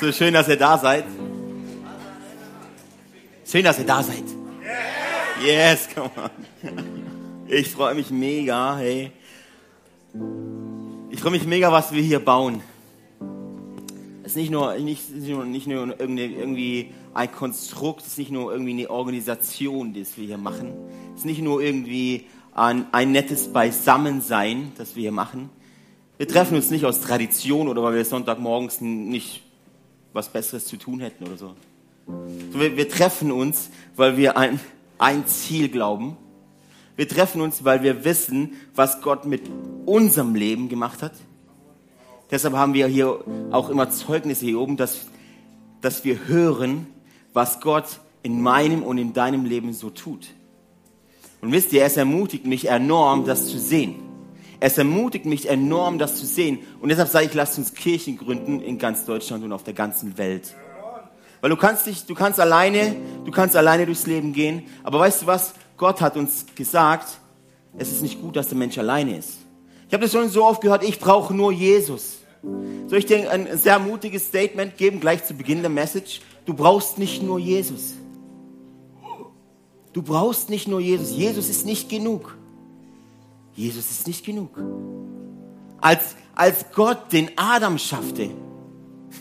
so schön, dass ihr da seid. Schön, dass ihr da seid. Yes, come on. Ich freue mich mega, hey. Ich freue mich mega, was wir hier bauen. Es ist nicht nur, nicht, nicht nur irgendwie ein Konstrukt, es ist nicht nur irgendwie eine Organisation, das wir hier machen. Es ist nicht nur irgendwie ein, ein nettes Beisammensein, das wir hier machen. Wir treffen uns nicht aus Tradition oder weil wir Sonntagmorgens nicht was Besseres zu tun hätten oder so. Wir, wir treffen uns, weil wir ein, ein Ziel glauben. Wir treffen uns, weil wir wissen, was Gott mit unserem Leben gemacht hat. Deshalb haben wir hier auch immer Zeugnisse hier oben, dass, dass wir hören, was Gott in meinem und in deinem Leben so tut. Und wisst ihr, es ermutigt mich enorm, das zu sehen. Es ermutigt mich enorm, das zu sehen. Und deshalb sage ich, lasst uns Kirchen gründen in ganz Deutschland und auf der ganzen Welt. Weil du kannst dich, du kannst alleine, du kannst alleine durchs Leben gehen. Aber weißt du was? Gott hat uns gesagt, es ist nicht gut, dass der Mensch alleine ist. Ich habe das schon so oft gehört, ich brauche nur Jesus. Soll ich dir ein sehr mutiges Statement geben, gleich zu Beginn der Message? Du brauchst nicht nur Jesus. Du brauchst nicht nur Jesus. Jesus ist nicht genug. Jesus ist nicht genug. Als, als Gott den Adam schaffte,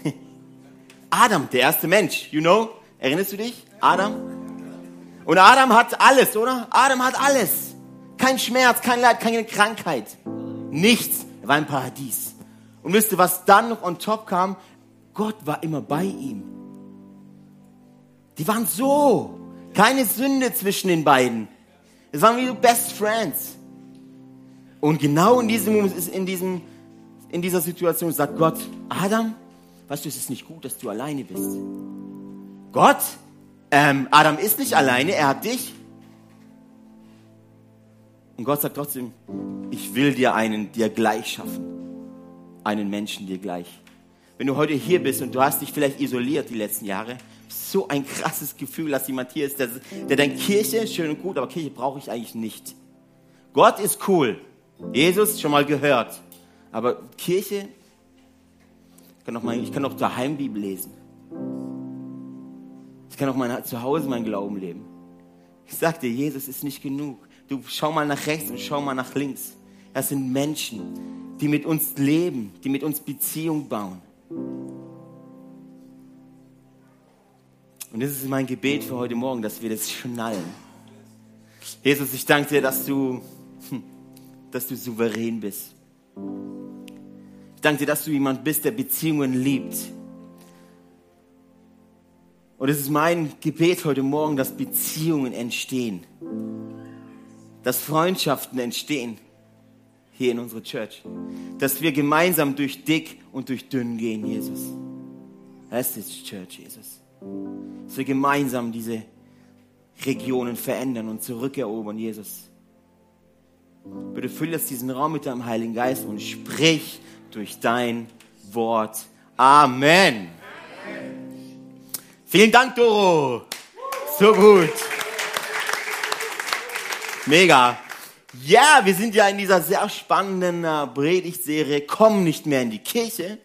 Adam, der erste Mensch, you know, erinnerst du dich? Adam? Und Adam hat alles, oder? Adam hat alles. Kein Schmerz, kein Leid, keine Krankheit. Nichts. Er war im Paradies. Und wisst ihr, was dann noch on top kam? Gott war immer bei ihm. Die waren so. Keine Sünde zwischen den beiden. Es waren wie Best Friends. Und genau in diesem in diesem, in dieser Situation sagt Gott, Adam, weißt du, es ist nicht gut, dass du alleine bist. Gott, ähm, Adam ist nicht alleine, er hat dich. Und Gott sagt trotzdem, ich will dir einen dir gleich schaffen. Einen Menschen dir gleich. Wenn du heute hier bist und du hast dich vielleicht isoliert die letzten Jahre, so ein krasses Gefühl, dass jemand hier ist, der, der denkt, Kirche, schön und gut, aber Kirche brauche ich eigentlich nicht. Gott ist cool. Jesus schon mal gehört. Aber Kirche, ich kann auch, mein, ich kann auch daheim Bibel lesen. Ich kann auch mein, zu Hause mein Glauben leben. Ich sag dir, Jesus ist nicht genug. Du schau mal nach rechts und schau mal nach links. Das sind Menschen, die mit uns leben, die mit uns Beziehung bauen. Und das ist mein Gebet für heute Morgen, dass wir das schnallen. Jesus, ich danke dir, dass du dass du souverän bist. Ich danke dir, dass du jemand bist, der Beziehungen liebt. Und es ist mein Gebet heute Morgen, dass Beziehungen entstehen. Dass Freundschaften entstehen hier in unserer Church. Dass wir gemeinsam durch dick und durch dünn gehen, Jesus. Das ist Church, Jesus. Dass wir gemeinsam diese Regionen verändern und zurückerobern, Jesus. Bitte fülle jetzt diesen Raum mit deinem Heiligen Geist und sprich durch dein Wort. Amen. Vielen Dank, Doro. So gut. Mega. Ja, wir sind ja in dieser sehr spannenden äh, Predigtserie Komm nicht mehr in die Kirche.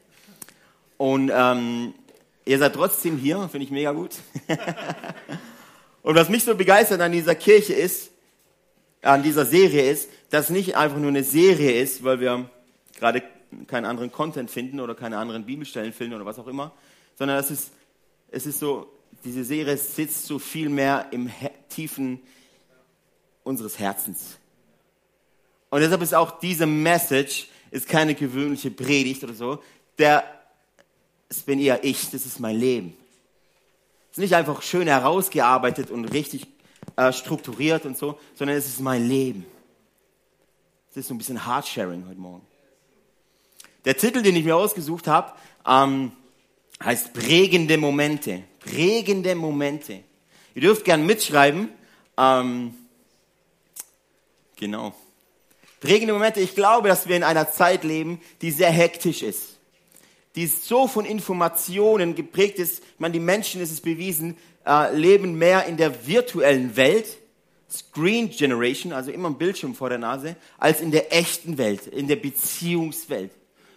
Und ähm, ihr seid trotzdem hier, finde ich mega gut. Und was mich so begeistert an dieser Kirche ist, an dieser Serie ist, dass nicht einfach nur eine Serie ist, weil wir gerade keinen anderen Content finden oder keine anderen Bibelstellen finden oder was auch immer, sondern es ist, es ist so, diese Serie sitzt so viel mehr im Tiefen unseres Herzens. Und deshalb ist auch diese Message ist keine gewöhnliche Predigt oder so. Der, es bin eher ich, das ist mein Leben. Es ist nicht einfach schön herausgearbeitet und richtig äh, strukturiert und so, sondern es ist mein Leben. Es ist so ein bisschen Hardsharing heute Morgen. Der Titel, den ich mir ausgesucht habe, ähm, heißt Prägende Momente. Prägende Momente. Ihr dürft gern mitschreiben. Ähm, genau. Prägende Momente. Ich glaube, dass wir in einer Zeit leben, die sehr hektisch ist. Die so von Informationen geprägt ist. Ich meine, die Menschen, ist es bewiesen, äh, leben mehr in der virtuellen Welt, Screen Generation, also immer ein Bildschirm vor der Nase, als in der echten Welt, in der Beziehungswelt.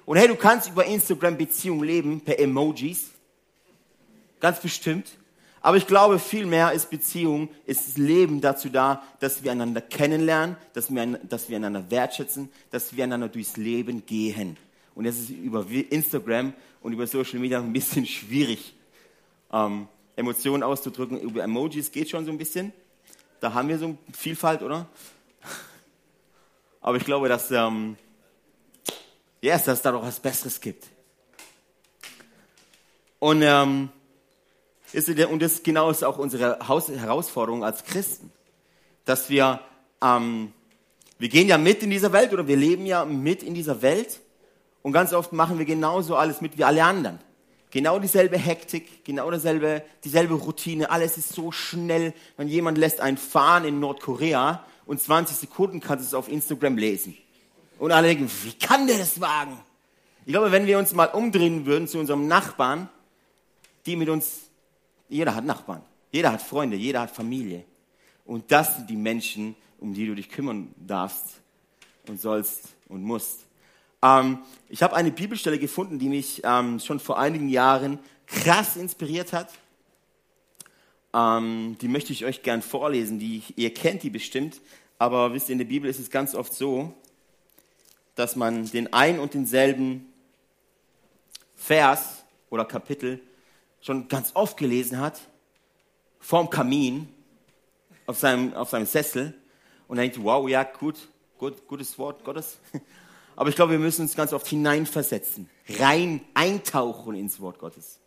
Und hey, du kannst über Instagram Beziehung leben per Emojis. Ganz bestimmt. Aber ich glaube, vielmehr ist Beziehung, ist das Leben dazu da, dass wir einander kennenlernen, dass wir, dass wir einander wertschätzen, dass wir einander durchs Leben gehen. Und das ist über Instagram und über Social Media ein bisschen schwierig, ähm, Emotionen auszudrücken. Über Emojis geht schon so ein bisschen. Da haben wir so eine Vielfalt, oder? Aber ich glaube, dass, ähm, yes, dass es da doch was Besseres gibt. Und, ähm, ist, und das genau ist auch unsere Herausforderung als Christen, dass wir, ähm, wir gehen ja mit in dieser Welt oder wir leben ja mit in dieser Welt und ganz oft machen wir genauso alles mit wie alle anderen. Genau dieselbe Hektik, genau dieselbe, dieselbe Routine, alles ist so schnell. Wenn jemand lässt einen fahren in Nordkorea und 20 Sekunden kannst du es auf Instagram lesen. Und alle denken, wie kann der das wagen? Ich glaube, wenn wir uns mal umdrehen würden zu unserem Nachbarn, die mit uns, jeder hat Nachbarn, jeder hat Freunde, jeder hat Familie. Und das sind die Menschen, um die du dich kümmern darfst und sollst und musst. Ähm, ich habe eine Bibelstelle gefunden, die mich ähm, schon vor einigen Jahren krass inspiriert hat. Ähm, die möchte ich euch gern vorlesen. Die, ihr kennt die bestimmt, aber wisst ihr, in der Bibel ist es ganz oft so, dass man den ein und denselben Vers oder Kapitel schon ganz oft gelesen hat, vorm Kamin, auf seinem, auf seinem Sessel und denkt, wow, ja, gut, gut, gutes Wort Gottes. Aber ich glaube, wir müssen uns ganz oft hineinversetzen, rein eintauchen ins Wort Gottes.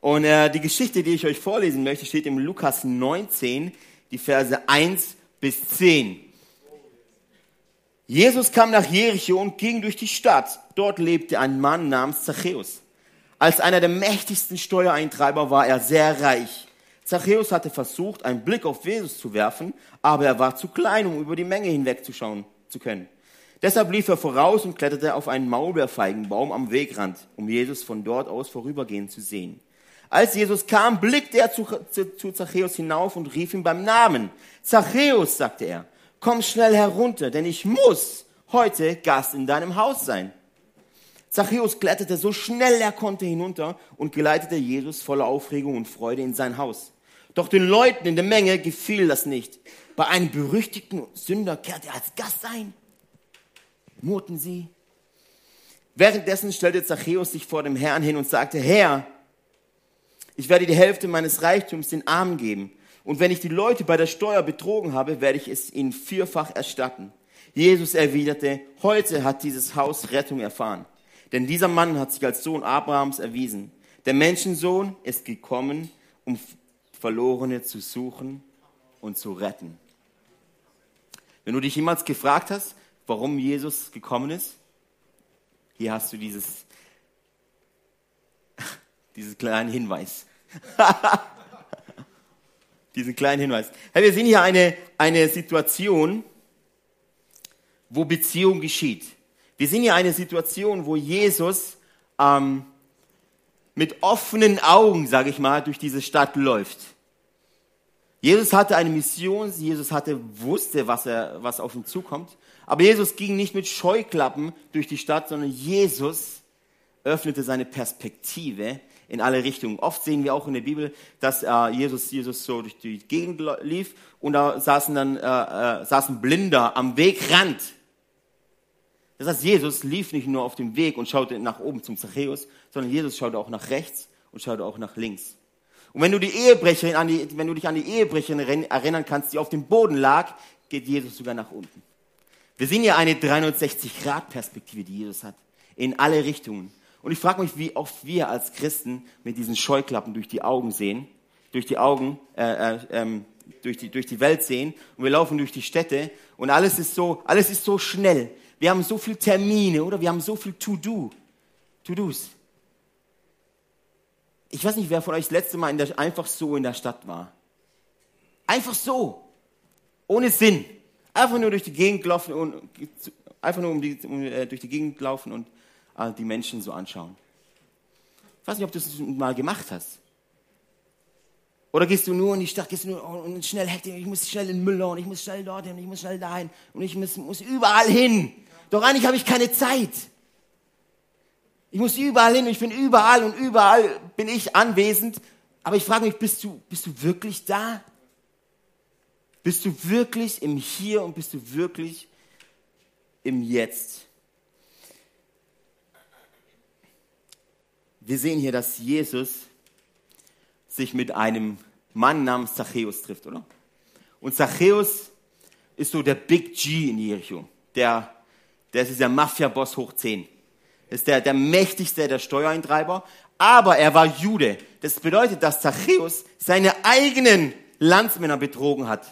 Und äh, die Geschichte, die ich euch vorlesen möchte, steht im Lukas 19, die Verse 1 bis 10. Jesus kam nach Jericho und ging durch die Stadt. Dort lebte ein Mann namens Zachäus. Als einer der mächtigsten Steuereintreiber war er sehr reich. Zachäus hatte versucht, einen Blick auf Jesus zu werfen, aber er war zu klein, um über die Menge hinwegzuschauen zu können. Deshalb lief er voraus und kletterte auf einen Maulbeerfeigenbaum am Wegrand, um Jesus von dort aus vorübergehen zu sehen. Als Jesus kam, blickte er zu, zu, zu Zachäus hinauf und rief ihn beim Namen. Zachäus, sagte er, komm schnell herunter, denn ich muss heute Gast in deinem Haus sein. Zachäus kletterte so schnell er konnte hinunter und geleitete Jesus voller Aufregung und Freude in sein Haus. Doch den Leuten in der Menge gefiel das nicht. Bei einem berüchtigten Sünder kehrte er als Gast ein murrten sie. Währenddessen stellte Zachäus sich vor dem Herrn hin und sagte, Herr, ich werde die Hälfte meines Reichtums den Armen geben. Und wenn ich die Leute bei der Steuer betrogen habe, werde ich es ihnen vierfach erstatten. Jesus erwiderte, heute hat dieses Haus Rettung erfahren. Denn dieser Mann hat sich als Sohn Abrahams erwiesen. Der Menschensohn ist gekommen, um Verlorene zu suchen und zu retten. Wenn du dich jemals gefragt hast, warum Jesus gekommen ist? Hier hast du dieses, diesen kleinen Hinweis. diesen kleinen Hinweis. Hey, wir sehen hier eine, eine Situation, wo Beziehung geschieht. Wir sehen hier eine Situation, wo Jesus ähm, mit offenen Augen, sage ich mal, durch diese Stadt läuft. Jesus hatte eine Mission, Jesus hatte, wusste, was, er, was auf ihn zukommt. Aber Jesus ging nicht mit Scheuklappen durch die Stadt, sondern Jesus öffnete seine Perspektive in alle Richtungen. Oft sehen wir auch in der Bibel, dass äh, Jesus, Jesus so durch die Gegend lief und da saßen dann äh, äh, saßen Blinder am Wegrand. Das heißt, Jesus lief nicht nur auf dem Weg und schaute nach oben zum Zachäus, sondern Jesus schaute auch nach rechts und schaute auch nach links. Und wenn du die Ehebrecherin an die, wenn du dich an die Ehebrecherin erinnern kannst, die auf dem Boden lag, geht Jesus sogar nach unten. Wir sehen ja eine 360-Grad-Perspektive, die Jesus hat, in alle Richtungen. Und ich frage mich, wie oft wir als Christen mit diesen Scheuklappen durch die Augen sehen, durch die Augen, äh, äh, ähm, durch, die, durch die Welt sehen und wir laufen durch die Städte und alles ist so, alles ist so schnell. Wir haben so viele Termine, oder? Wir haben so viel To-Do, To-Dos. Ich weiß nicht, wer von euch das letzte Mal der, einfach so in der Stadt war. Einfach so. Ohne Sinn. Einfach nur durch die Gegend laufen und einfach nur um die, um, äh, durch die Gegend laufen und äh, die Menschen so anschauen. Ich weiß nicht, ob du das mal gemacht hast. Oder gehst du nur in die Stadt, gehst du nur und schnell hektisch, ich muss schnell in den Müller und ich muss schnell dorthin, ich muss schnell dahin und ich muss, muss überall hin. Doch eigentlich habe ich keine Zeit. Ich muss überall hin, ich bin überall und überall bin ich anwesend. Aber ich frage mich, bist du, bist du wirklich da? Bist du wirklich im Hier und bist du wirklich im Jetzt? Wir sehen hier, dass Jesus sich mit einem Mann namens Zachäus trifft, oder? Und Zachäus ist so der Big G in Jericho. Der, der ist dieser Mafia-Boss hoch 10. Ist der, der mächtigste der Steuereintreiber. Aber er war Jude. Das bedeutet, dass Zachäus seine eigenen Landsmänner betrogen hat.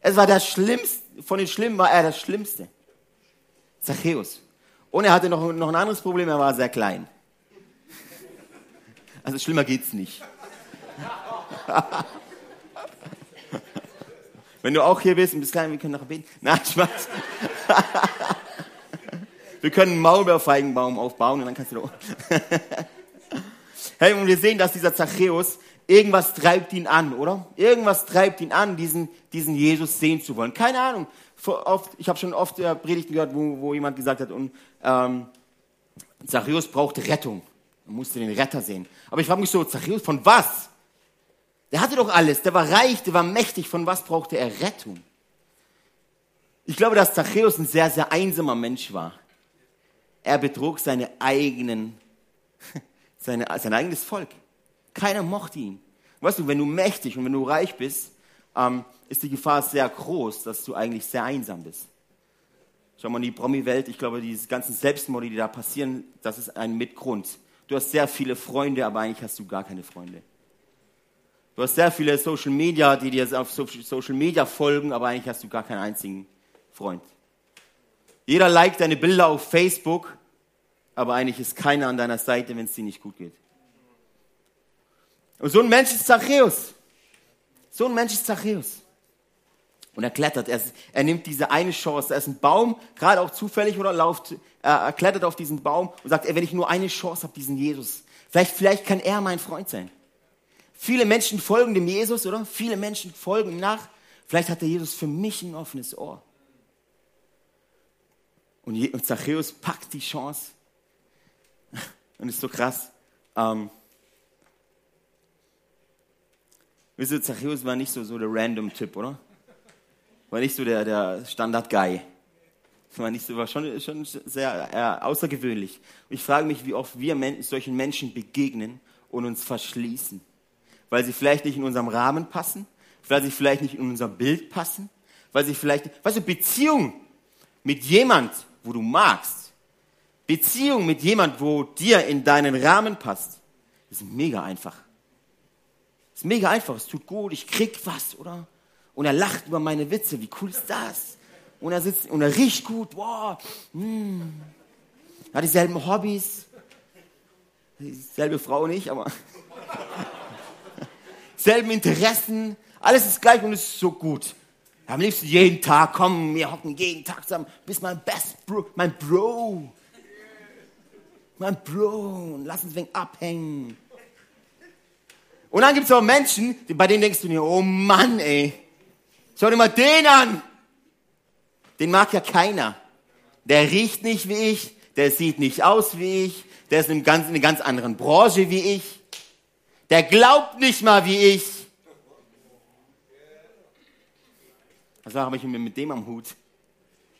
Es war das Schlimmste, von den Schlimmen war er das Schlimmste. Zachäus. Und er hatte noch, noch ein anderes Problem, er war sehr klein. Also schlimmer geht's nicht. Wenn du auch hier bist und bist klein, wir können nachher beten. Nein, Spaß. wir können einen Maulbeerfeigenbaum aufbauen und dann kannst du da Hey, und wir sehen, dass dieser Zachäus, irgendwas treibt ihn an, oder? Irgendwas treibt ihn an, diesen, diesen Jesus sehen zu wollen. Keine Ahnung. Oft, ich habe schon oft äh, Predigten gehört, wo, wo jemand gesagt hat, und, ähm, Zachäus braucht Rettung. Man musste den Retter sehen. Aber ich frage mich so, Zachäus, von was? Der hatte doch alles, der war reich, der war mächtig, von was brauchte er Rettung? Ich glaube, dass Zachäus ein sehr, sehr einsamer Mensch war. Er betrug seine eigenen, seine, sein eigenes Volk. Keiner mochte ihn. Weißt du, wenn du mächtig und wenn du reich bist, ähm, ist die Gefahr sehr groß, dass du eigentlich sehr einsam bist. Schau mal in die Promi-Welt, ich glaube, diese ganzen Selbstmorde, die da passieren, das ist ein Mitgrund. Du hast sehr viele Freunde, aber eigentlich hast du gar keine Freunde. Du hast sehr viele Social Media, die dir auf Social Media folgen, aber eigentlich hast du gar keinen einzigen Freund. Jeder liked deine Bilder auf Facebook, aber eigentlich ist keiner an deiner Seite, wenn es dir nicht gut geht. Und so ein Mensch ist Zachäus. So ein Mensch ist Zachäus. Und er klettert, er, er, nimmt diese eine Chance, er ist ein Baum, gerade auch zufällig oder lauft, er, er klettert auf diesen Baum und sagt, ey, wenn ich nur eine Chance habe, diesen Jesus, vielleicht, vielleicht kann er mein Freund sein. Viele Menschen folgen dem Jesus, oder? Viele Menschen folgen ihm nach. Vielleicht hat der Jesus für mich ein offenes Ohr. Und Zachäus packt die Chance. Und ist so krass. Ähm, wisst Zachäus war nicht so, so der Random-Typ, oder? War nicht so der, der Standard-Guy. War nicht so, war schon, schon sehr äh, außergewöhnlich. Und ich frage mich, wie oft wir solchen Menschen begegnen und uns verschließen weil sie vielleicht nicht in unserem Rahmen passen, weil sie vielleicht nicht in unser Bild passen, weil sie vielleicht, weißt du, Beziehung mit jemand, wo du magst, Beziehung mit jemand, wo dir in deinen Rahmen passt, ist mega einfach. Ist mega einfach, es tut gut, ich krieg was, oder? Und er lacht über meine Witze, wie cool ist das? Und er sitzt und er riecht gut, wow, mm. hat dieselben Hobbys, dieselbe Frau nicht, aber selben Interessen, alles ist gleich und es ist so gut. Am liebsten jeden Tag, komm, wir hocken jeden Tag zusammen, bist mein Best Bro, mein Bro. Mein Bro, und lass uns wegen abhängen. Und dann gibt es auch Menschen, bei denen denkst du dir, oh Mann, ey, schau dir mal den an. Den mag ja keiner. Der riecht nicht wie ich, der sieht nicht aus wie ich, der ist in, ganz, in einer ganz anderen Branche wie ich. Der glaubt nicht mal wie ich. Was habe ich mit dem am Hut?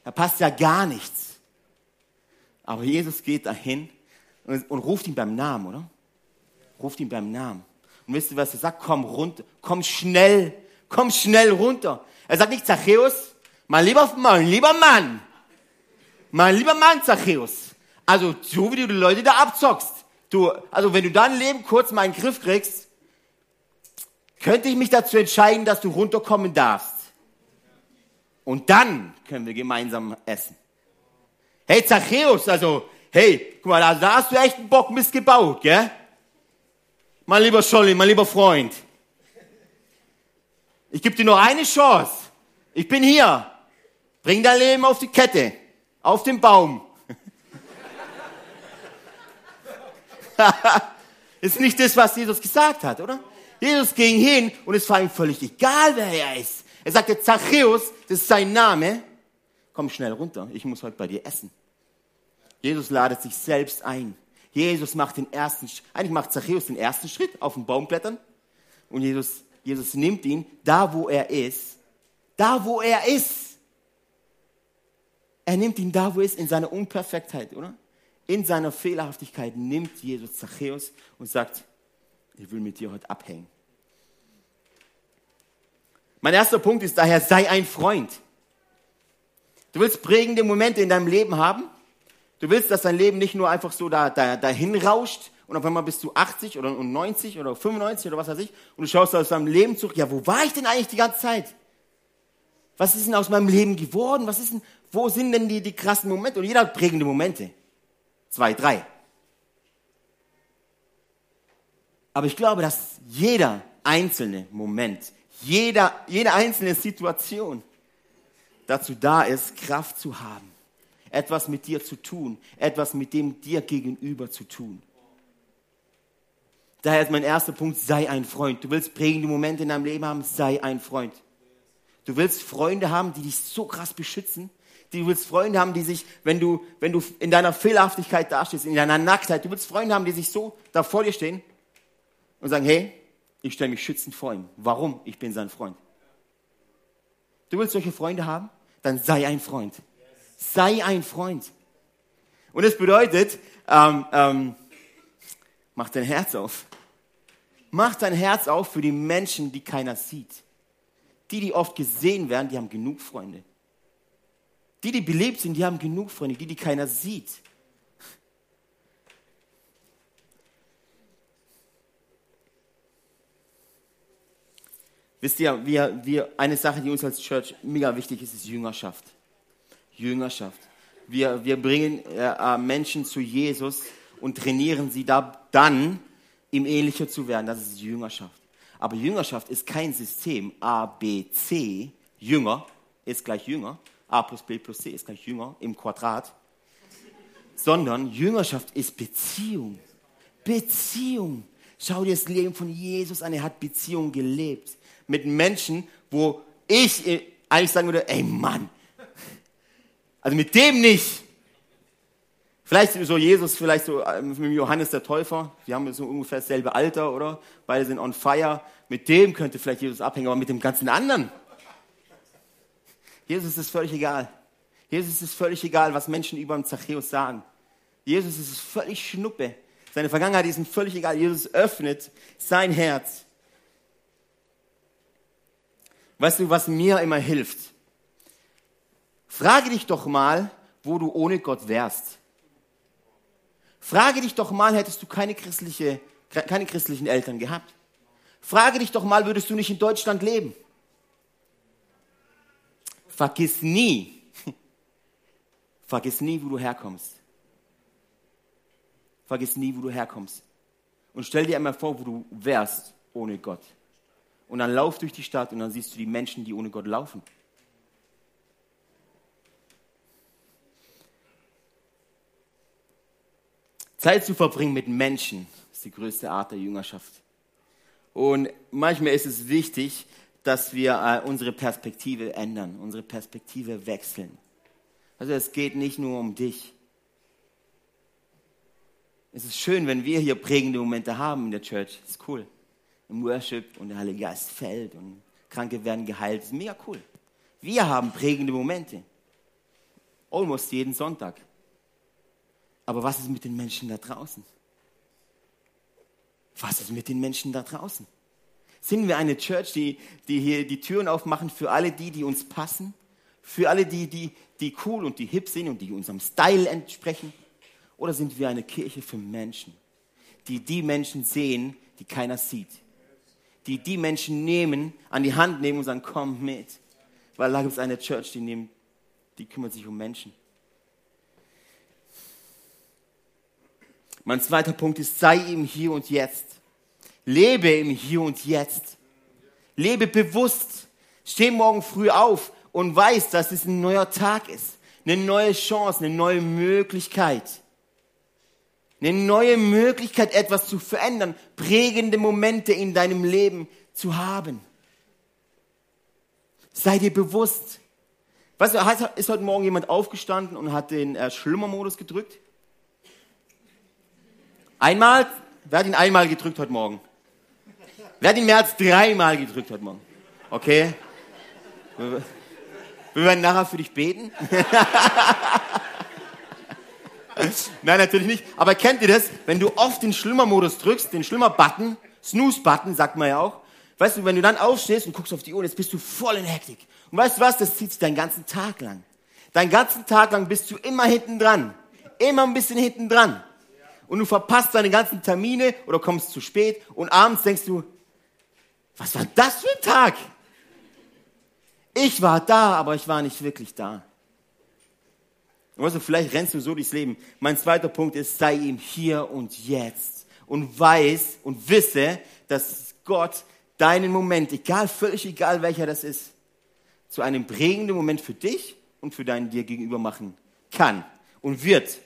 Da passt ja gar nichts. Aber Jesus geht dahin und, und ruft ihn beim Namen, oder? Ruft ihn beim Namen. Und wisst ihr, was er sagt? Komm runter, komm schnell, komm schnell runter. Er sagt nicht Zachäus, mein lieber, mein lieber Mann, mein lieber Mann Zachäus. Also so wie du die Leute da abzockst. Du, also wenn du dein Leben kurz mal in den Griff kriegst, könnte ich mich dazu entscheiden, dass du runterkommen darfst. Und dann können wir gemeinsam essen. Hey Zachäus, also, hey, guck mal, da hast du echt einen Bock missgebaut, gell? Mein lieber Scholli, mein lieber Freund. Ich gebe dir nur eine Chance. Ich bin hier. Bring dein Leben auf die Kette. Auf den Baum. ist nicht das, was Jesus gesagt hat, oder? Jesus ging hin und es war ihm völlig egal, wer er ist. Er sagte, Zachäus, das ist sein Name, komm schnell runter, ich muss heute bei dir essen. Jesus ladet sich selbst ein. Jesus macht den ersten, eigentlich macht Zachäus den ersten Schritt auf den Baumblättern und Jesus, Jesus nimmt ihn da, wo er ist, da, wo er ist. Er nimmt ihn da, wo er ist, in seiner Unperfektheit, oder? In seiner Fehlerhaftigkeit nimmt Jesus Zachäus und sagt, ich will mit dir heute abhängen. Mein erster Punkt ist daher, sei ein Freund. Du willst prägende Momente in deinem Leben haben. Du willst, dass dein Leben nicht nur einfach so da, da, dahin rauscht und auf einmal bist du 80 oder 90 oder 95 oder was weiß ich und du schaust aus deinem Leben zurück. Ja, wo war ich denn eigentlich die ganze Zeit? Was ist denn aus meinem Leben geworden? Was ist denn, wo sind denn die, die krassen Momente? Und jeder hat prägende Momente. Zwei, drei. Aber ich glaube, dass jeder einzelne Moment jeder, jede einzelne Situation dazu da ist, Kraft zu haben, etwas mit dir zu tun, etwas mit dem dir gegenüber zu tun. Daher ist mein erster Punkt, sei ein Freund. Du willst prägende Momente in deinem Leben haben, sei ein Freund. Du willst Freunde haben, die dich so krass beschützen. Du willst Freunde haben, die sich, wenn du, wenn du in deiner Fehlerhaftigkeit dastehst, in deiner Nacktheit, du willst Freunde haben, die sich so da vor dir stehen und sagen, hey, ich stelle mich schützend vor ihm. Warum? Ich bin sein Freund. Du willst solche Freunde haben? Dann sei ein Freund. Sei ein Freund. Und es bedeutet, ähm, ähm, mach dein Herz auf. Mach dein Herz auf für die Menschen, die keiner sieht. Die, die oft gesehen werden, die haben genug Freunde. Die, die belebt sind, die haben genug Freunde. Die, die keiner sieht, Wisst ihr, wir, wir, eine Sache, die uns als Church mega wichtig ist, ist Jüngerschaft. Jüngerschaft. Wir, wir bringen äh, Menschen zu Jesus und trainieren sie da, dann, ihm ähnlicher zu werden. Das ist Jüngerschaft. Aber Jüngerschaft ist kein System. A, B, C, Jünger ist gleich Jünger. A plus B plus C ist gleich Jünger im Quadrat. Sondern Jüngerschaft ist Beziehung. Beziehung. Schau dir das Leben von Jesus an. Er hat Beziehung gelebt mit Menschen, wo ich eigentlich sagen würde, ey Mann, also mit dem nicht. Vielleicht so Jesus, vielleicht so äh, mit Johannes der Täufer. Wir haben so ungefähr dasselbe Alter, oder? Beide sind on fire. Mit dem könnte vielleicht Jesus abhängen, aber mit dem ganzen anderen. Jesus ist völlig egal. Jesus ist völlig egal, was Menschen über den Zachäus sagen. Jesus ist völlig schnuppe. Seine Vergangenheit ist ihm völlig egal. Jesus öffnet sein Herz Weißt du, was mir immer hilft? Frage dich doch mal, wo du ohne Gott wärst. Frage dich doch mal, hättest du keine, christliche, keine christlichen Eltern gehabt? Frage dich doch mal, würdest du nicht in Deutschland leben? Vergiss nie, vergiss nie, wo du herkommst. Vergiss nie, wo du herkommst. Und stell dir einmal vor, wo du wärst ohne Gott. Und dann lauf durch die Stadt und dann siehst du die Menschen, die ohne Gott laufen. Zeit zu verbringen mit Menschen ist die größte Art der Jüngerschaft. Und manchmal ist es wichtig, dass wir äh, unsere Perspektive ändern, unsere Perspektive wechseln. Also es geht nicht nur um dich. Es ist schön, wenn wir hier prägende Momente haben in der Church. Das ist cool im Worship und der Heilige Geist fällt und Kranke werden geheilt. Das ist mega cool. Wir haben prägende Momente. Almost jeden Sonntag. Aber was ist mit den Menschen da draußen? Was ist mit den Menschen da draußen? Sind wir eine Church, die, die hier die Türen aufmachen für alle die, die uns passen? Für alle die, die, die cool und die hip sind und die unserem Style entsprechen? Oder sind wir eine Kirche für Menschen, die die Menschen sehen, die keiner sieht? die die Menschen nehmen, an die Hand nehmen und sagen, komm mit. Weil da gibt es eine Church, die, nehmen, die kümmert sich um Menschen. Mein zweiter Punkt ist, sei im Hier und Jetzt. Lebe im Hier und Jetzt. Lebe bewusst. Steh morgen früh auf und weiß, dass es ein neuer Tag ist. Eine neue Chance, eine neue Möglichkeit eine neue Möglichkeit, etwas zu verändern, prägende Momente in deinem Leben zu haben. Sei dir bewusst. Weißt du, ist heute Morgen jemand aufgestanden und hat den äh, Schlummermodus gedrückt? Einmal, wer hat ihn einmal gedrückt heute Morgen? Wer hat ihn mehr als dreimal gedrückt heute Morgen? Okay. Wir werden nachher für dich beten. Nein, natürlich nicht. Aber kennt ihr das? Wenn du oft den Schlimmer-Modus drückst, den Schlimmer-Button, Snooze-Button, sagt man ja auch. Weißt du, wenn du dann aufstehst und guckst auf die Uhr, jetzt bist du voll in Hektik. Und weißt du was? Das zieht sich deinen ganzen Tag lang. Deinen ganzen Tag lang bist du immer hinten dran. Immer ein bisschen hinten dran. Und du verpasst deine ganzen Termine oder kommst zu spät und abends denkst du, was war das für ein Tag? Ich war da, aber ich war nicht wirklich da. Und weißt du, vielleicht rennst du so durchs Leben. Mein zweiter Punkt ist, sei ihm hier und jetzt. Und weiß und wisse, dass Gott deinen Moment, egal, völlig egal welcher das ist, zu einem prägenden Moment für dich und für deinen dir gegenüber machen kann und wird.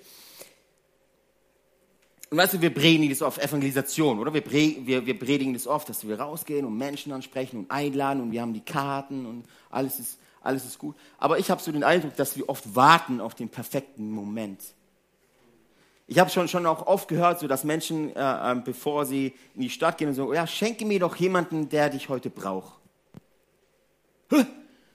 Und weißt du, wir predigen das oft, Evangelisation, oder? Wir, wir, wir predigen das oft, dass wir rausgehen und Menschen ansprechen und einladen und wir haben die Karten und alles ist, alles ist gut. Aber ich habe so den Eindruck, dass wir oft warten auf den perfekten Moment. Ich habe schon, schon auch oft gehört, so dass Menschen, äh, äh, bevor sie in die Stadt gehen, so, ja, schenke mir doch jemanden, der dich heute braucht.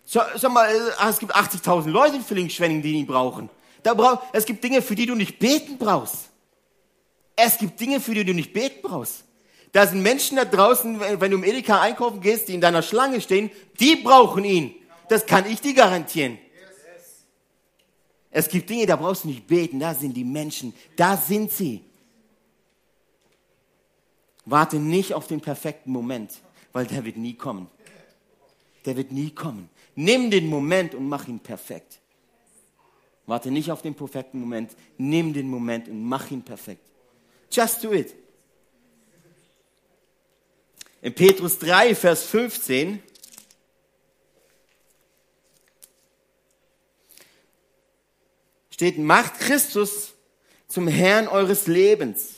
Sag mal, äh, es gibt 80.000 Leute in Villingen-Schwenning, die ihn brauchen. Da brauch, es gibt Dinge, für die du nicht beten brauchst. Es gibt Dinge, für die du nicht beten brauchst. Da sind Menschen da draußen, wenn du im Edeka einkaufen gehst, die in deiner Schlange stehen, die brauchen ihn. Das kann ich dir garantieren. Es gibt Dinge, da brauchst du nicht beten, da sind die Menschen, da sind sie. Warte nicht auf den perfekten Moment, weil der wird nie kommen. Der wird nie kommen. Nimm den Moment und mach ihn perfekt. Warte nicht auf den perfekten Moment, nimm den Moment und mach ihn perfekt. Just do it. In Petrus 3, Vers 15 steht, macht Christus zum Herrn eures Lebens.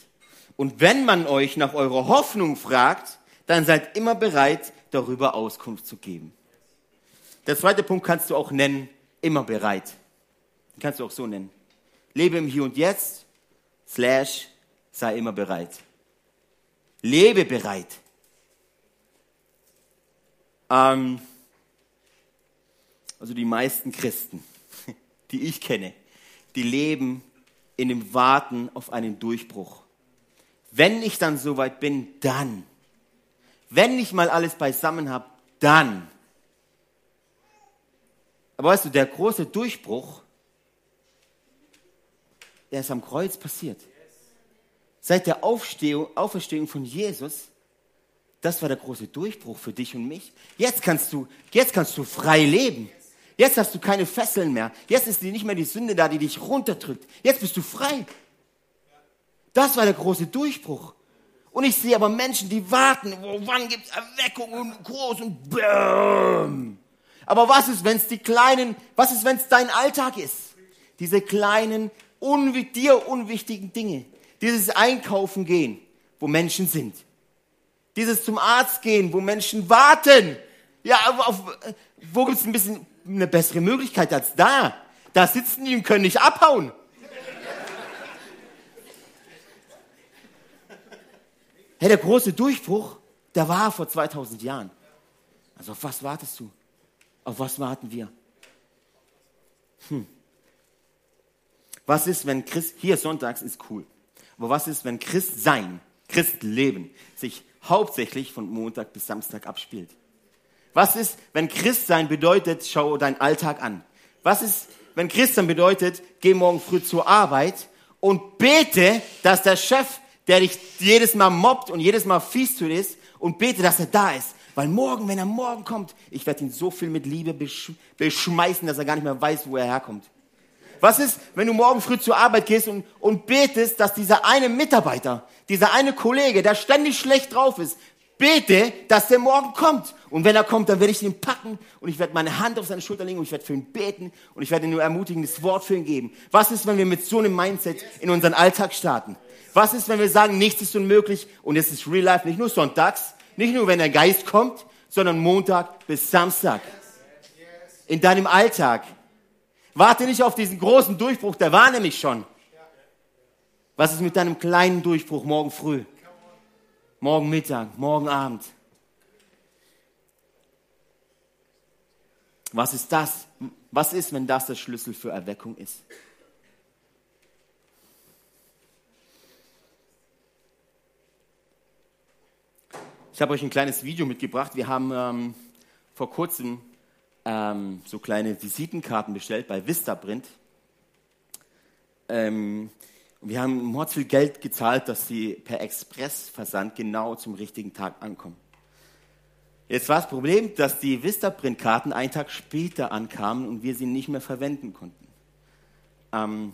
Und wenn man euch nach eurer Hoffnung fragt, dann seid immer bereit, darüber Auskunft zu geben. Der zweite Punkt kannst du auch nennen, immer bereit. Den kannst du auch so nennen. Lebe im Hier und Jetzt, slash, sei immer bereit. Lebe bereit. Ähm, also die meisten Christen, die ich kenne, die leben in dem Warten auf einen Durchbruch. Wenn ich dann soweit bin, dann. Wenn ich mal alles beisammen habe, dann. Aber weißt du, der große Durchbruch, der ist am Kreuz passiert. Seit der Aufstehung, Auferstehung von Jesus, das war der große Durchbruch für dich und mich. Jetzt kannst du, jetzt kannst du frei leben. Jetzt hast du keine Fesseln mehr. Jetzt ist nicht mehr die Sünde da, die dich runterdrückt. Jetzt bist du frei. Das war der große Durchbruch. Und ich sehe aber Menschen, die warten, oh, wann gibt's Erweckung und groß und bäm. Aber was ist, wenn es die kleinen, was ist, wenn es dein Alltag ist? Diese kleinen, unwi dir unwichtigen Dinge. Dieses Einkaufen gehen, wo Menschen sind. Dieses zum Arzt gehen, wo Menschen warten. Ja, auf, wo gibt es ein bisschen eine bessere Möglichkeit als da? Da sitzen die und können nicht abhauen. Hey, der große Durchbruch, der war vor 2000 Jahren. Also auf was wartest du? Auf was warten wir? Hm. Was ist, wenn Christ, hier sonntags ist cool, aber was ist, wenn Christ sein, Christ leben, sich hauptsächlich von Montag bis Samstag abspielt? Was ist, wenn Christ sein bedeutet, schau deinen Alltag an? Was ist, wenn Christ sein bedeutet, geh morgen früh zur Arbeit und bete, dass der Chef, der dich jedes Mal mobbt und jedes Mal fies zu dir ist, und bete, dass er da ist, weil morgen, wenn er morgen kommt, ich werde ihn so viel mit Liebe besch beschmeißen, dass er gar nicht mehr weiß, wo er herkommt. Was ist, wenn du morgen früh zur Arbeit gehst und, und betest, dass dieser eine Mitarbeiter, dieser eine Kollege, der ständig schlecht drauf ist, bete, dass der morgen kommt. Und wenn er kommt, dann werde ich ihn packen und ich werde meine Hand auf seine Schulter legen und ich werde für ihn beten und ich werde ihm nur ermutigendes Wort für ihn geben. Was ist, wenn wir mit so einem Mindset in unseren Alltag starten? Was ist, wenn wir sagen, nichts ist unmöglich und es ist Real Life, nicht nur sonntags, nicht nur, wenn der Geist kommt, sondern Montag bis Samstag. In deinem Alltag. Warte nicht auf diesen großen Durchbruch, der war nämlich schon. Was ist mit deinem kleinen Durchbruch morgen früh? Morgen Mittag, morgen Abend? Was ist das? Was ist, wenn das der Schlüssel für Erweckung ist? Ich habe euch ein kleines Video mitgebracht. Wir haben ähm, vor kurzem ähm, so kleine Visitenkarten bestellt bei Vistaprint. Ähm, wir haben mords viel Geld gezahlt, dass sie per Expressversand genau zum richtigen Tag ankommen. Jetzt war das Problem, dass die Vistaprint-Karten einen Tag später ankamen und wir sie nicht mehr verwenden konnten. Ähm,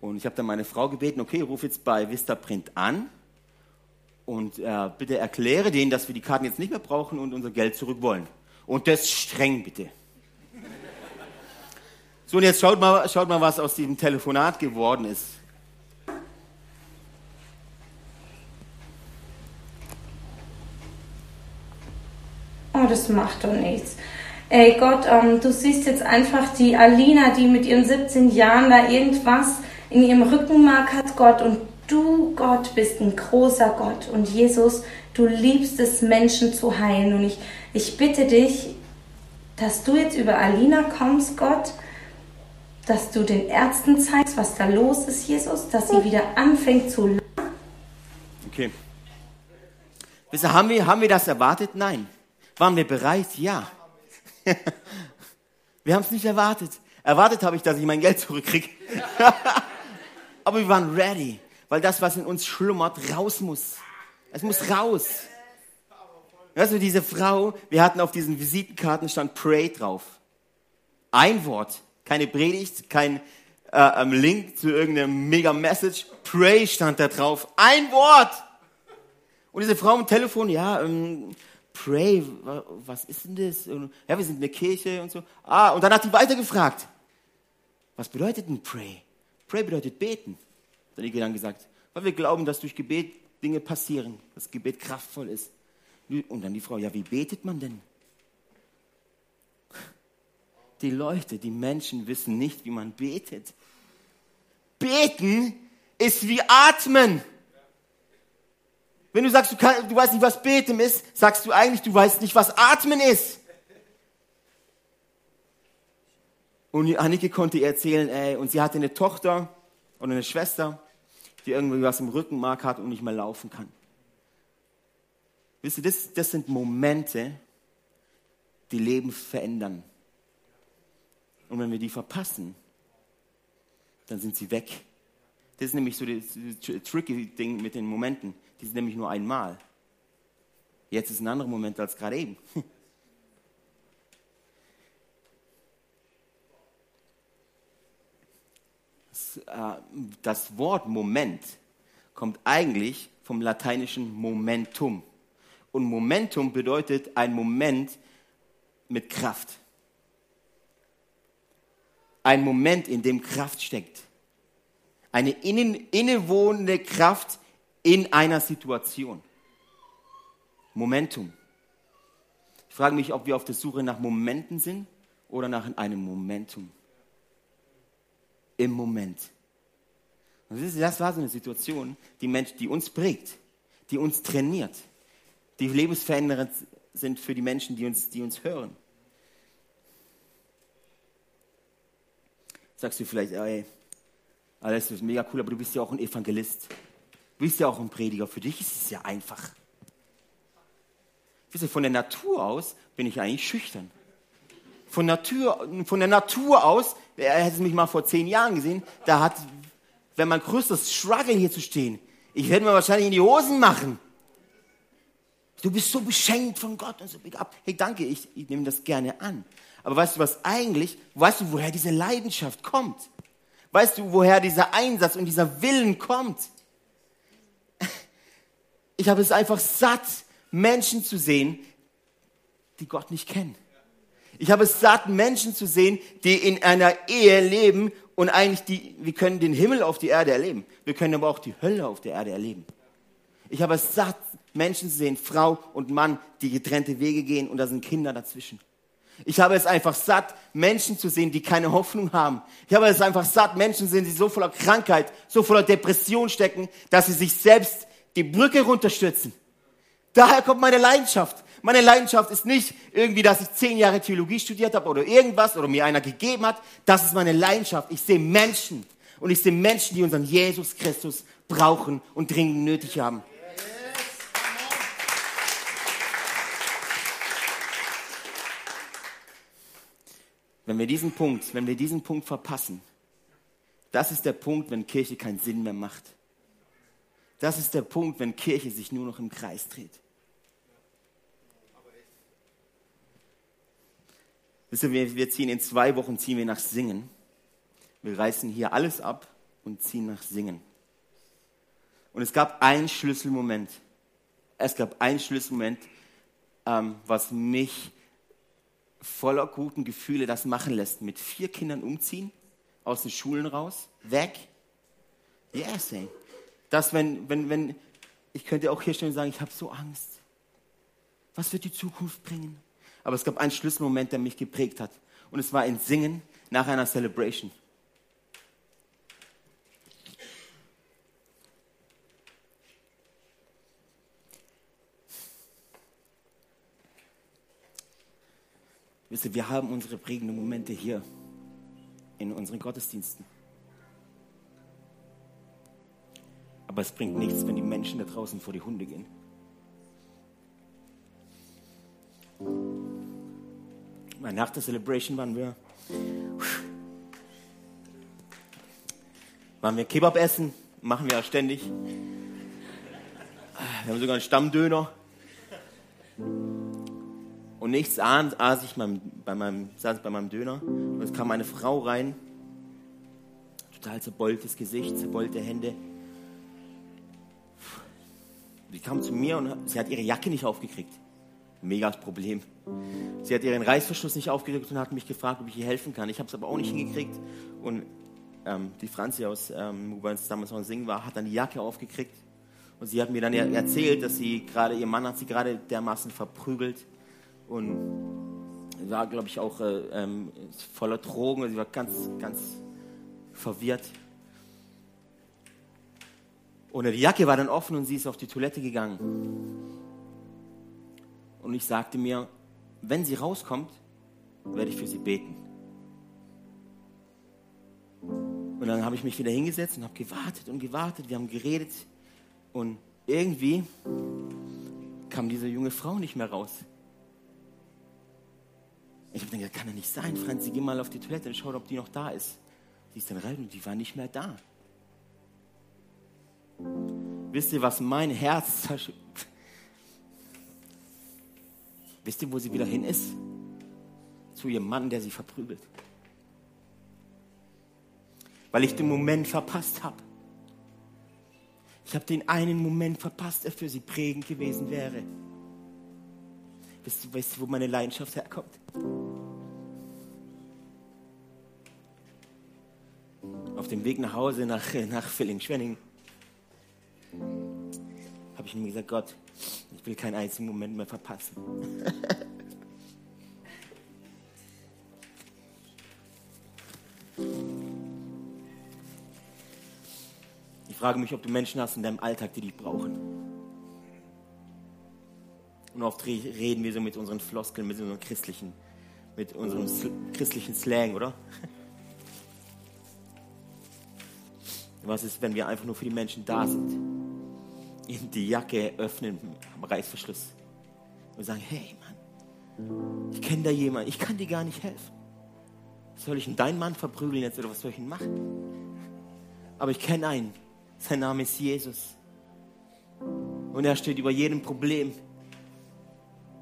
und ich habe dann meine Frau gebeten, okay, ruf jetzt bei Vistaprint an und äh, bitte erkläre denen, dass wir die Karten jetzt nicht mehr brauchen und unser Geld zurück wollen. Und das streng bitte. So, und jetzt schaut mal, schaut mal, was aus diesem Telefonat geworden ist. Oh, das macht doch nichts. Ey Gott, ähm, du siehst jetzt einfach die Alina, die mit ihren 17 Jahren da irgendwas in ihrem Rückenmark hat, Gott. Und du, Gott, bist ein großer Gott. Und Jesus, du liebst es, Menschen zu heilen. Und ich, ich bitte dich, dass du jetzt über Alina kommst, Gott, dass du den Ärzten zeigst, was da los ist, Jesus, dass sie wieder anfängt zu Okay. Wisst ihr, haben wir, haben wir das erwartet? Nein. Waren wir bereit? Ja. wir haben es nicht erwartet. Erwartet habe ich, dass ich mein Geld zurückkriege. Aber wir waren ready, weil das, was in uns schlummert, raus muss. Es muss raus. Du, diese Frau, wir hatten auf diesen Visitenkarten stand Pray drauf. Ein Wort, keine Predigt, kein äh, ähm, Link zu irgendeinem mega Message. Pray stand da drauf. Ein Wort. Und diese Frau am Telefon, ja, ähm, Pray, was ist denn das? Ja, wir sind eine Kirche und so. Ah, und dann hat sie weitergefragt. Was bedeutet denn Pray? Pray bedeutet beten. Dann hat dann gesagt, weil wir glauben, dass durch Gebet Dinge passieren, dass Gebet kraftvoll ist. Und dann die Frau, ja, wie betet man denn? Die Leute, die Menschen wissen nicht, wie man betet. Beten ist wie atmen. Wenn du sagst, du, kann, du weißt nicht, was Beten ist, sagst du eigentlich, du weißt nicht, was Atmen ist. Und Annike konnte ihr erzählen, ey, und sie hatte eine Tochter oder eine Schwester, die irgendwie was im Rückenmark hat und nicht mehr laufen kann. Wisst ihr, das, das sind Momente, die Leben verändern. Und wenn wir die verpassen, dann sind sie weg. Das ist nämlich so das, tricky Ding mit den Momenten. Die sind nämlich nur einmal. Jetzt ist ein anderer Moment als gerade eben. Äh, das Wort Moment kommt eigentlich vom lateinischen Momentum. Und Momentum bedeutet ein Moment mit Kraft. Ein Moment, in dem Kraft steckt. Eine innen, innewohnende Kraft, in einer Situation. Momentum. Ich frage mich, ob wir auf der Suche nach Momenten sind oder nach einem Momentum. Im Moment. Das war so eine Situation, die, Mensch, die uns prägt, die uns trainiert, die lebensverändernd sind für die Menschen, die uns, die uns hören. Sagst du vielleicht, ey, alles ist mega cool, aber du bist ja auch ein Evangelist. Du bist ja auch ein Prediger. Für dich ist es ja einfach. Wisst ihr, von der Natur aus bin ich eigentlich schüchtern. Von, Natur, von der Natur aus, er hätte mich mal vor zehn Jahren gesehen, da hat, wenn mein größtes Struggle hier zu stehen, ich werde mir wahrscheinlich in die Hosen machen. Du bist so beschenkt von Gott und so up. Hey, danke, ich, ich nehme das gerne an. Aber weißt du was eigentlich, weißt du, woher diese Leidenschaft kommt? Weißt du, woher dieser Einsatz und dieser Willen kommt? Ich habe es einfach satt, Menschen zu sehen, die Gott nicht kennen. Ich habe es satt, Menschen zu sehen, die in einer Ehe leben und eigentlich die, wir können den Himmel auf die Erde erleben. Wir können aber auch die Hölle auf der Erde erleben. Ich habe es satt, Menschen zu sehen, Frau und Mann, die getrennte Wege gehen und da sind Kinder dazwischen. Ich habe es einfach satt, Menschen zu sehen, die keine Hoffnung haben. Ich habe es einfach satt, Menschen zu sehen, die so voller Krankheit, so voller Depression stecken, dass sie sich selbst die Brücke runterstürzen. Daher kommt meine Leidenschaft. Meine Leidenschaft ist nicht irgendwie, dass ich zehn Jahre Theologie studiert habe oder irgendwas oder mir einer gegeben hat. Das ist meine Leidenschaft. Ich sehe Menschen und ich sehe Menschen, die unseren Jesus Christus brauchen und dringend nötig haben. Wenn wir diesen Punkt, wenn wir diesen Punkt verpassen, das ist der Punkt, wenn Kirche keinen Sinn mehr macht. Das ist der Punkt, wenn Kirche sich nur noch im Kreis dreht. Wisst ihr, wir, ziehen in zwei Wochen ziehen wir nach Singen. Wir reißen hier alles ab und ziehen nach Singen. Und es gab einen Schlüsselmoment. Es gab einen Schlüsselmoment, ähm, was mich voller guten Gefühle das machen lässt. Mit vier Kindern umziehen, aus den Schulen raus, weg. Yes, ey. Das, wenn, wenn, wenn, ich könnte auch hier stehen und sagen, ich habe so Angst. Was wird die Zukunft bringen? Aber es gab einen Schlüsselmoment, der mich geprägt hat. Und es war ein Singen nach einer Celebration. Wisst ihr, wir haben unsere prägenden Momente hier in unseren Gottesdiensten. Aber es bringt nichts, wenn die Menschen da draußen vor die Hunde gehen. Nach der Celebration waren wir, waren wir Kebab essen, machen wir ja ständig. Wir haben sogar einen Stammdöner. Und nichts ahnt, aß ich beim, bei meinem, saß bei meinem Döner und es kam eine Frau rein, total zerbeultes Gesicht, zerbeulte Hände. Die kam zu mir und sie hat ihre Jacke nicht aufgekriegt. Mega das Problem. Sie hat ihren Reißverschluss nicht aufgekriegt und hat mich gefragt, ob ich ihr helfen kann. Ich habe es aber auch nicht hingekriegt. Und ähm, die Franzi aus, ähm, uns damals noch Singen war, hat dann die Jacke aufgekriegt. Und sie hat mir dann erzählt, dass sie gerade, ihr Mann hat sie gerade dermaßen verprügelt und war, glaube ich, auch äh, ähm, voller Drogen. Sie war ganz, ganz verwirrt. Und die Jacke war dann offen und sie ist auf die Toilette gegangen. Und ich sagte mir, wenn sie rauskommt, werde ich für sie beten. Und dann habe ich mich wieder hingesetzt und habe gewartet und gewartet. Wir haben geredet. Und irgendwie kam diese junge Frau nicht mehr raus. Ich habe gedacht, kann ja nicht sein. Franzi, geh mal auf die Toilette und schau, ob die noch da ist. Die ist dann rein und die war nicht mehr da. Wisst ihr, was mein Herz Wisst ihr, wo sie wieder hin ist? Zu ihrem Mann, der sie verprügelt. Weil ich den Moment verpasst habe. Ich habe den einen Moment verpasst, der für sie prägend gewesen wäre. Wisst ihr, weißt du, wo meine Leidenschaft herkommt? Dem Weg nach Hause nach, nach Villingen-Schwenning habe ich mir gesagt, Gott, ich will keinen einzigen Moment mehr verpassen. ich frage mich, ob du Menschen hast in deinem Alltag, die dich brauchen. Und oft reden wir so mit unseren Floskeln, mit unserem christlichen, mit unserem christlichen Slang, oder? Was ist, wenn wir einfach nur für die Menschen da sind? Ihnen die Jacke öffnen am Reißverschluss und sagen, hey Mann, ich kenne da jemanden, ich kann dir gar nicht helfen. Soll ich deinen Mann verprügeln jetzt oder was soll ich ihn machen? Aber ich kenne einen, sein Name ist Jesus. Und er steht über jedem Problem.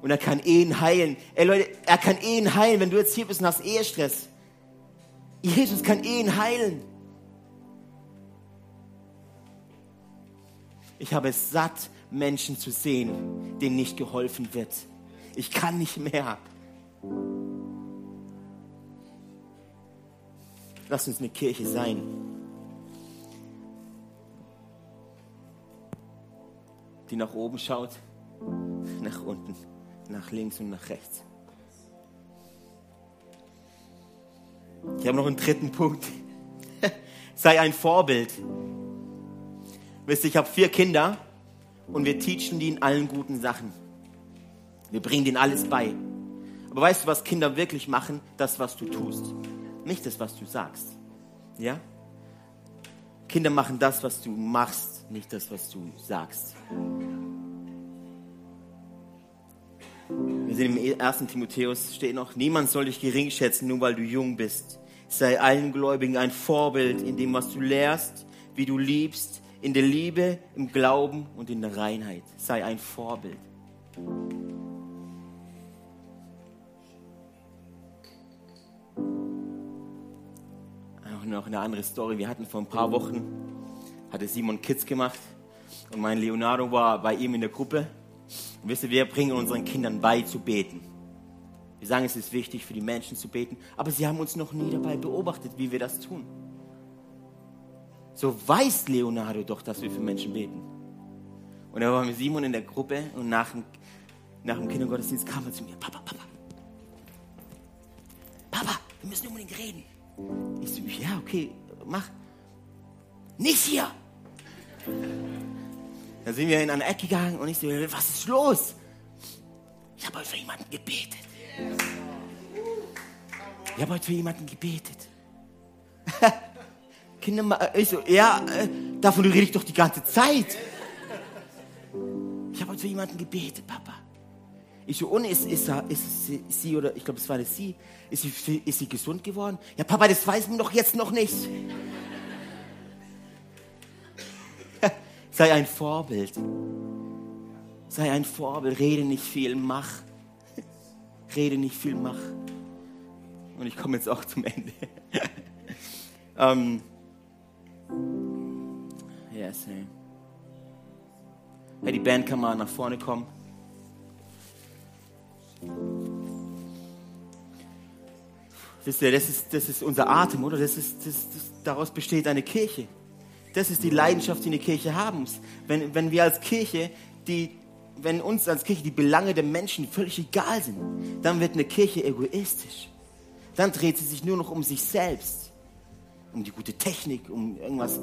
Und er kann Ehen heilen. Ey Leute, er kann Ehen heilen, wenn du jetzt hier bist und hast Ehestress. Jesus kann Ehen heilen. Ich habe es satt, Menschen zu sehen, denen nicht geholfen wird. Ich kann nicht mehr. Lass uns eine Kirche sein. Die nach oben schaut, nach unten, nach links und nach rechts. Ich habe noch einen dritten Punkt. Sei ein Vorbild. Wisst ihr, ich habe vier Kinder und wir teachen die in allen guten Sachen. Wir bringen denen alles bei. Aber weißt du, was Kinder wirklich machen? Das, was du tust. Nicht das, was du sagst. Ja? Kinder machen das, was du machst, nicht das, was du sagst. Wir sehen im 1. Timotheus steht noch, niemand soll dich gering schätzen, nur weil du jung bist. Sei allen Gläubigen ein Vorbild in dem, was du lehrst, wie du liebst, in der Liebe, im Glauben und in der Reinheit. Sei ein Vorbild. Noch eine andere Story. Wir hatten vor ein paar Wochen, hatte Simon Kids gemacht und mein Leonardo war bei ihm in der Gruppe. Und wisst ihr, wir bringen unseren Kindern bei zu beten. Wir sagen, es ist wichtig für die Menschen zu beten, aber sie haben uns noch nie dabei beobachtet, wie wir das tun. So weiß Leonardo doch, dass wir für Menschen beten. Und er war mit Simon in der Gruppe und nach dem, nach dem Kindergottesdienst kam er zu mir, Papa, Papa, Papa, wir müssen unbedingt reden. Ich so, ja, okay, mach. Nicht hier. Dann sind wir in eine Ecke gegangen und ich so, was ist los? Ich habe heute für jemanden gebetet. Ich habe heute für jemanden gebetet. Kinder, ich so, ja, äh, davon rede ich doch die ganze Zeit. Ich habe heute für jemanden gebetet, Papa. Ich so, und ist, ist, ist, sie, sie oder ich glaube, es war das sie, ist sie, ist sie gesund geworden? Ja, Papa, das weiß man doch jetzt noch nicht. Sei ein Vorbild. Sei ein Vorbild. Rede nicht viel, mach. Rede nicht viel, mach. Und ich komme jetzt auch zum Ende. ähm, yes, hey. hey, die Band kann mal nach vorne kommen. Wisst ihr, das ist, das ist unser Atem, oder? Das ist, das, das, daraus besteht eine Kirche. Das ist die Leidenschaft, die eine Kirche haben muss. Wenn, wenn wir als Kirche, die, wenn uns als Kirche die Belange der Menschen völlig egal sind, dann wird eine Kirche egoistisch. Dann dreht sie sich nur noch um sich selbst, um die gute Technik, um irgendwas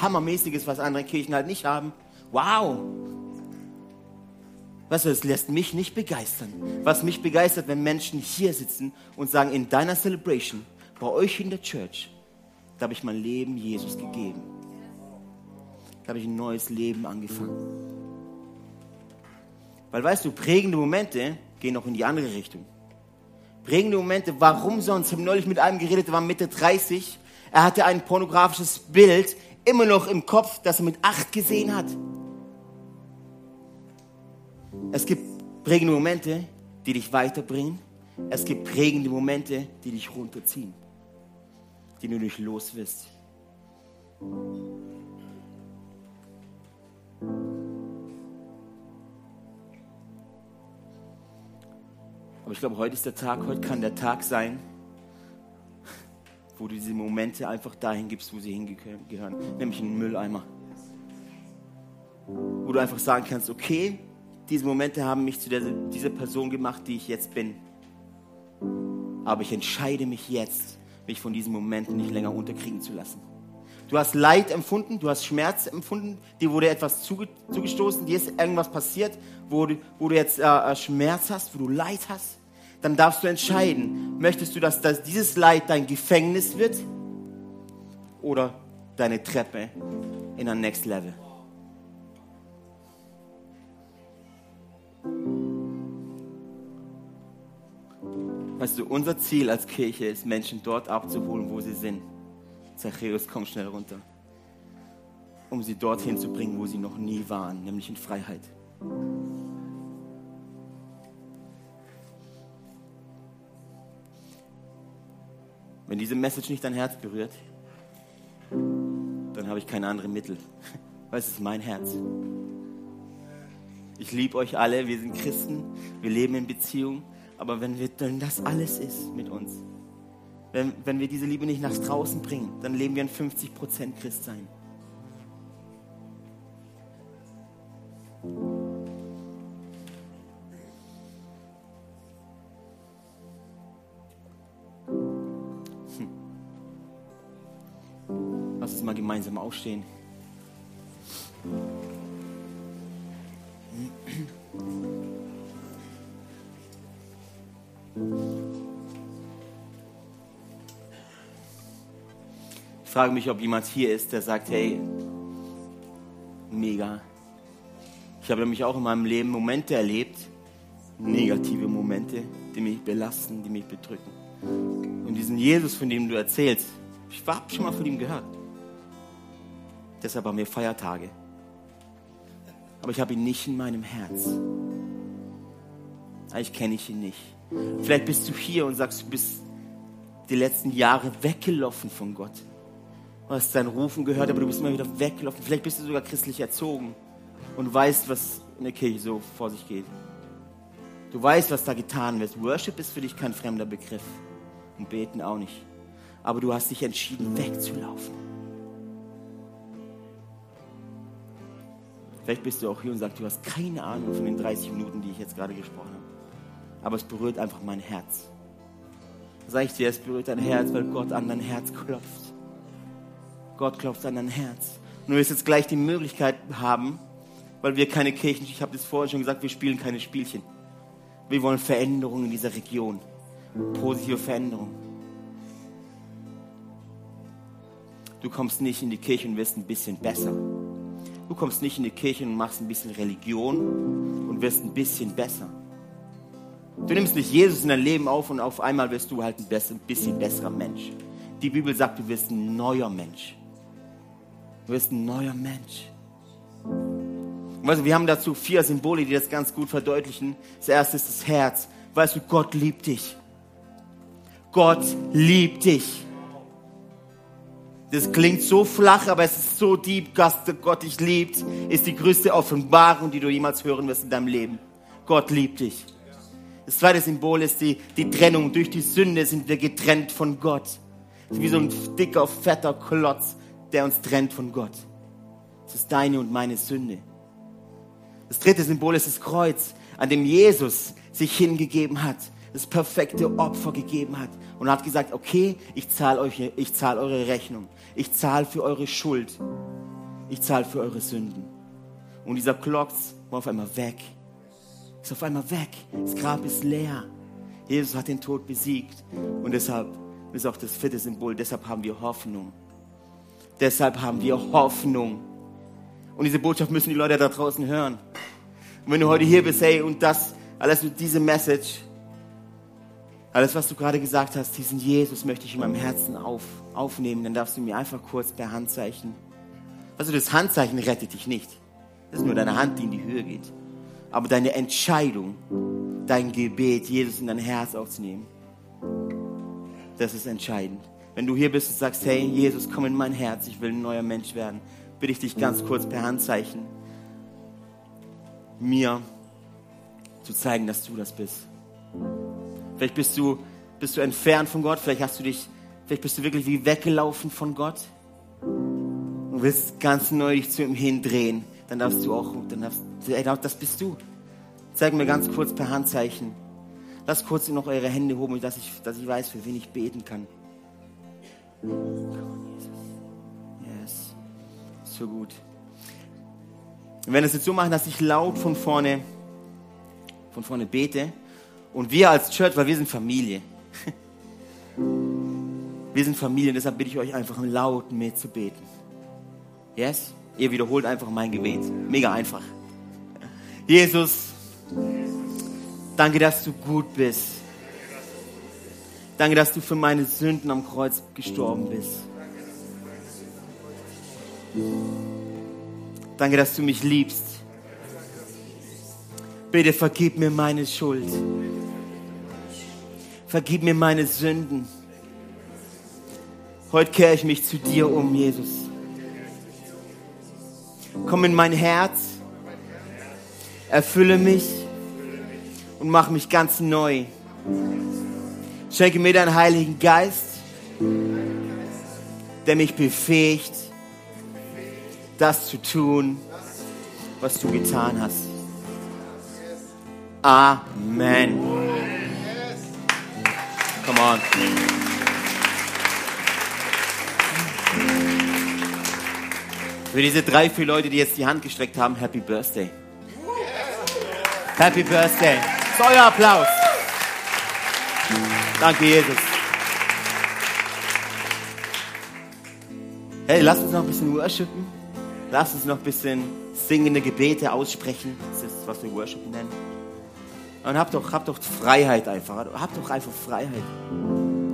Hammermäßiges, was andere Kirchen halt nicht haben. Wow! Weißt du, das lässt mich nicht begeistern. Was mich begeistert, wenn Menschen hier sitzen und sagen, in deiner Celebration, bei euch in der Church, da habe ich mein Leben Jesus gegeben. Da habe ich ein neues Leben angefangen. Weil weißt du, prägende Momente gehen auch in die andere Richtung. Prägende Momente, warum sonst? Ich habe neulich mit einem geredet, der war Mitte 30. Er hatte ein pornografisches Bild immer noch im Kopf, das er mit acht gesehen hat. Es gibt prägende Momente, die dich weiterbringen. Es gibt prägende Momente, die dich runterziehen, die du nicht los wirst. Aber ich glaube, heute ist der Tag, heute kann der Tag sein, wo du diese Momente einfach dahin gibst, wo sie hingehören, nämlich in den Mülleimer. Wo du einfach sagen kannst, okay, diese Momente haben mich zu der, dieser Person gemacht, die ich jetzt bin. Aber ich entscheide mich jetzt, mich von diesen Momenten nicht länger unterkriegen zu lassen. Du hast Leid empfunden, du hast Schmerz empfunden, dir wurde etwas zugestoßen, dir ist irgendwas passiert, wo du, wo du jetzt äh, äh, Schmerz hast, wo du Leid hast. Dann darfst du entscheiden, möchtest du, dass, dass dieses Leid dein Gefängnis wird oder deine Treppe in ein Next Level. Weißt du, unser Ziel als Kirche ist, Menschen dort abzuholen, wo sie sind. Zachäus, komm schnell runter. Um sie dorthin zu bringen, wo sie noch nie waren, nämlich in Freiheit. Wenn diese Message nicht dein Herz berührt, dann habe ich keine anderen Mittel. Weil es ist mein Herz. Ich liebe euch alle, wir sind Christen, wir leben in Beziehung, aber wenn, wir, wenn das alles ist mit uns, wenn, wenn wir diese Liebe nicht nach draußen bringen, dann leben wir ein 50% Christsein. Mal gemeinsam aufstehen. Ich frage mich, ob jemand hier ist, der sagt, hey, mega. Ich habe nämlich auch in meinem Leben Momente erlebt, negative Momente, die mich belasten, die mich bedrücken. Und diesen Jesus, von dem du erzählst, ich habe schon mal von ihm gehört. Deshalb haben wir Feiertage. Aber ich habe ihn nicht in meinem Herz. Eigentlich kenne ich ihn nicht. Vielleicht bist du hier und sagst, du bist die letzten Jahre weggelaufen von Gott. Du hast dein Rufen gehört, aber du bist immer wieder weggelaufen. Vielleicht bist du sogar christlich erzogen und weißt, was in der Kirche so vor sich geht. Du weißt, was da getan wird. Worship ist für dich kein fremder Begriff und beten auch nicht. Aber du hast dich entschieden, wegzulaufen. Vielleicht bist du auch hier und sagst, du hast keine Ahnung von den 30 Minuten, die ich jetzt gerade gesprochen habe. Aber es berührt einfach mein Herz. Sag ich dir, es berührt dein Herz, weil Gott an dein Herz klopft. Gott klopft an dein Herz. Und du wirst jetzt gleich die Möglichkeit haben, weil wir keine Kirchen, ich habe das vorhin schon gesagt, wir spielen keine Spielchen. Wir wollen Veränderungen in dieser Region. Positive Veränderungen. Du kommst nicht in die Kirche und wirst ein bisschen besser. Du kommst nicht in die Kirche und machst ein bisschen Religion und wirst ein bisschen besser. Du nimmst nicht Jesus in dein Leben auf und auf einmal wirst du halt ein bisschen besserer Mensch. Die Bibel sagt, du wirst ein neuer Mensch. Du wirst ein neuer Mensch. Weißt du, wir haben dazu vier Symbole, die das ganz gut verdeutlichen. Das erste ist das Herz. Weißt du, Gott liebt dich. Gott liebt dich. Das klingt so flach, aber es ist so deep, dass Gott dich liebt, ist die größte Offenbarung, die du jemals hören wirst in deinem Leben. Gott liebt dich. Das zweite Symbol ist die, die Trennung. Durch die Sünde sind wir getrennt von Gott. wie so ein dicker, fetter Klotz, der uns trennt von Gott. Das ist deine und meine Sünde. Das dritte Symbol ist das Kreuz, an dem Jesus sich hingegeben hat, das perfekte Opfer gegeben hat und hat gesagt, okay, ich zahle euch, ich zahle eure Rechnung, ich zahle für eure Schuld, ich zahle für eure Sünden. Und dieser Klotz war auf einmal weg, ist auf einmal weg, das Grab ist leer. Jesus hat den Tod besiegt und deshalb ist auch das vierte Symbol, deshalb haben wir Hoffnung. Deshalb haben wir Hoffnung. Und diese Botschaft müssen die Leute da draußen hören. Und wenn du heute hier bist, hey, und das, alles mit dieser Message, alles, was du gerade gesagt hast, diesen Jesus möchte ich in meinem Herzen auf, aufnehmen, dann darfst du mir einfach kurz per Handzeichen. Also das Handzeichen rettet dich nicht. Das ist nur deine Hand, die in die Höhe geht. Aber deine Entscheidung, dein Gebet, Jesus in dein Herz aufzunehmen, das ist entscheidend. Wenn du hier bist und sagst, hey, Jesus, komm in mein Herz, ich will ein neuer Mensch werden, bitte ich dich ganz kurz per Handzeichen, mir zu zeigen, dass du das bist. Vielleicht bist du, bist du entfernt von Gott, vielleicht hast du dich, vielleicht bist du wirklich wie weggelaufen von Gott und willst ganz neu dich zu ihm hindrehen. Dann darfst du auch, dann darfst, ey, das bist du. Zeig mir ganz kurz per Handzeichen. Lass kurz noch eure Hände hoch, dass ich, dass ich weiß, für wen ich beten kann. Yes. So gut. Wir werden es jetzt so machen, dass ich laut von vorne, von vorne bete. Und wir als Church, weil wir sind Familie. Wir sind Familie, deshalb bitte ich euch einfach laut mitzubeten. Yes? Ihr wiederholt einfach mein Gebet. Mega einfach. Jesus, danke, dass du gut bist. Danke, dass du für meine Sünden am Kreuz gestorben bist. Danke, dass du mich liebst. Bitte vergib mir meine Schuld. Vergib mir meine Sünden. Heute kehre ich mich zu dir um, Jesus. Komm in mein Herz, erfülle mich und mach mich ganz neu. Schenke mir deinen Heiligen Geist, der mich befähigt, das zu tun, was du getan hast. Amen. Come on. Für diese drei, vier Leute, die jetzt die Hand gestreckt haben, Happy Birthday. Happy Birthday. Ist euer Applaus. Danke, Jesus. Hey, lasst uns noch ein bisschen worshipen. Lasst uns noch ein bisschen singende Gebete aussprechen. Das ist, was wir Worship nennen. Und habt doch, habt doch Freiheit einfach. Habt doch einfach Freiheit.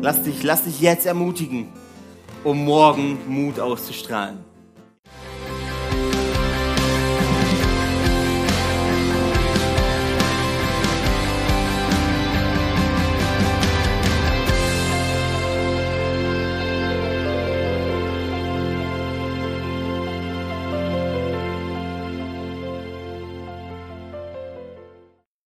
Lass dich, lass dich jetzt ermutigen, um morgen Mut auszustrahlen.